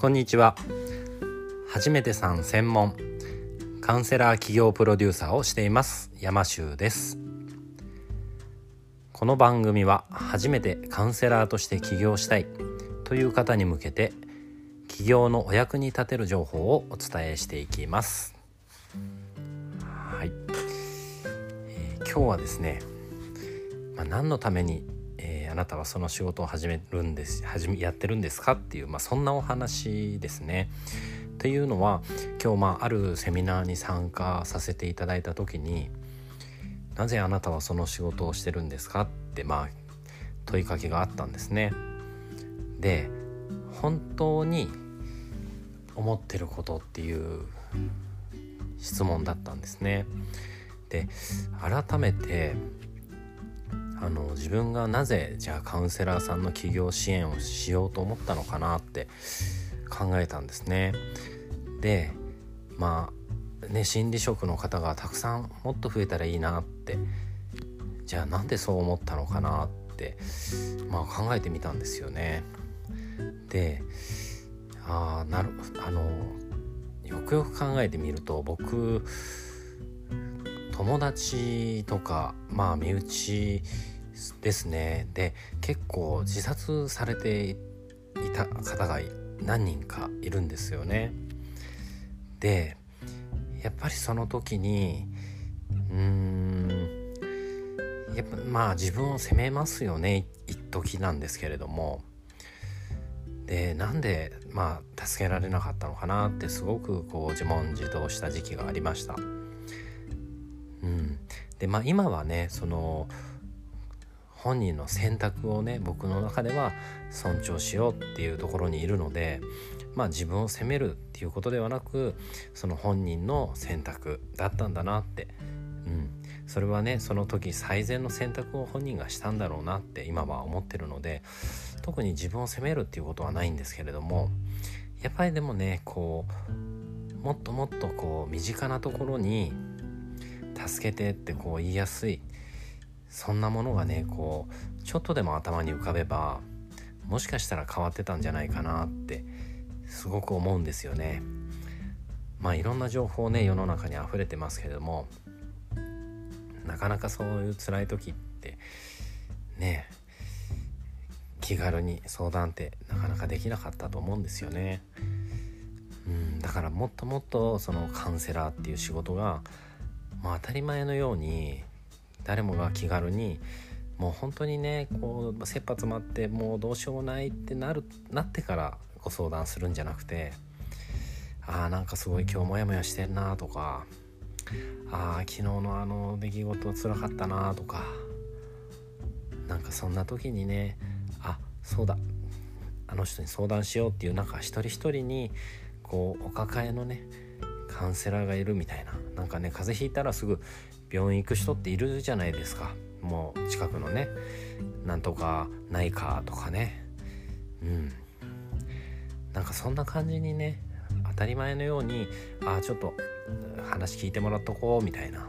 こんにちは。初めてさん専門カウンセラー企業プロデューサーをしています山修です。この番組は初めてカウンセラーとして起業したいという方に向けて起業のお役に立てる情報をお伝えしていきます。はい、えー、今日はですね、まあ、何のためにあなたはその仕事を始めるんです始めやってるんですか？っていう、まあ、そんなお話ですね。っていうのは今日まああるセミナーに参加させていただいた時に「なぜあなたはその仕事をしてるんですか?」ってまあ問いかけがあったんですね。で本当に思ってることっていう質問だったんですね。で改めてあの自分がなぜじゃあカウンセラーさんの起業支援をしようと思ったのかなって考えたんですね。でまあね心理職の方がたくさんもっと増えたらいいなってじゃあなんでそう思ったのかなって、まあ、考えてみたんですよね。であなるあのよくよく考えてみると僕友達とかまあ身内ですねで結構自殺されていた方が何人かいるんですよね。でやっぱりその時にうーんやっぱまあ自分を責めますよね一時なんですけれどもでなんでまあ助けられなかったのかなってすごくこう自問自答した時期がありました。うん、でまあ今はねその本人の選択をね僕の中では尊重しようっていうところにいるのでまあ自分を責めるっていうことではなくその本人の選択だったんだなって、うん、それはねその時最善の選択を本人がしたんだろうなって今は思ってるので特に自分を責めるっていうことはないんですけれどもやっぱりでもねこうもっともっとこう身近なところに助けてってこう言いやすいそんなものがねこうちょっとでも頭に浮かべばもしかしたら変わってたんじゃないかなってすごく思うんですよね。まあいろんな情報ね世の中に溢れてますけれどもなかなかそういう辛い時ってね気軽に相談ってなかなかできなかったと思うんですよね。うん、だからもっともっとそのカウンセラーっていう仕事がまあ、当たり前のように誰もが気軽にもう本当にねこう切羽詰まってもうどうしようもないってなるなってからご相談するんじゃなくてああなんかすごい今日モヤモヤしてんなとかああ昨日のあの出来事つらかったなとかなんかそんな時にねあそうだあの人に相談しようっていうなんか一人一人にこうお抱えのねカウンセラーがいるみたいな。なんかね風邪ひいたらすぐ病院行く人っているじゃないですか。もう近くのね。なんとかないかとかね。うん。なんかそんな感じにね当たり前のようにああちょっと話聞いてもらっとこうみたいな。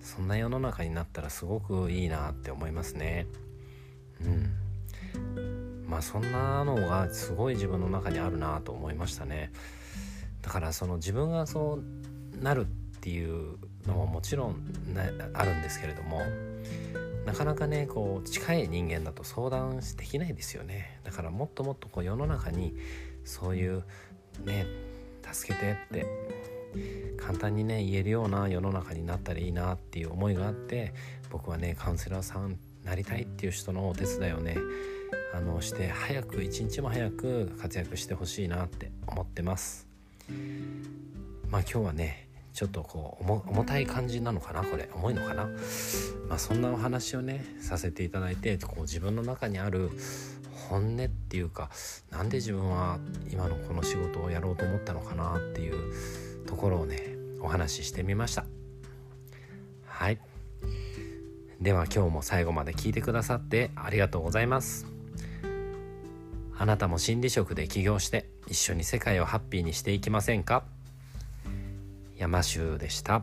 そんな世の中になったらすごくいいなって思いますね。うん。まあそんなのがすごい自分の中にあるなと思いましたね。だからその自分がそうなるっていうのももちろんあるんですけれどもなかなかねこう近い人間だと相談できないですよね。だからもっともっとこう世の中にそういうね助けてって簡単にね言えるような世の中になったらいいなっていう思いがあって僕はねカウンセラーさんなりたいっていう人のお手伝いをねあのして早く一日も早く活躍してほしいなって思ってます。まあ今日はねちょっとこう重たい感じなのかなこれ。重いのかな？まあそんなお話をねさせていただいてこう自分の中にある本音っていうか何で自分は今のこの仕事をやろうと思ったのかなっていうところをねお話ししてみました。はい。では今日も最後まで聞いてくださってありがとうございます。あなたも心理職で起業して一緒に世界をハッピーにしていきませんか？山州でした。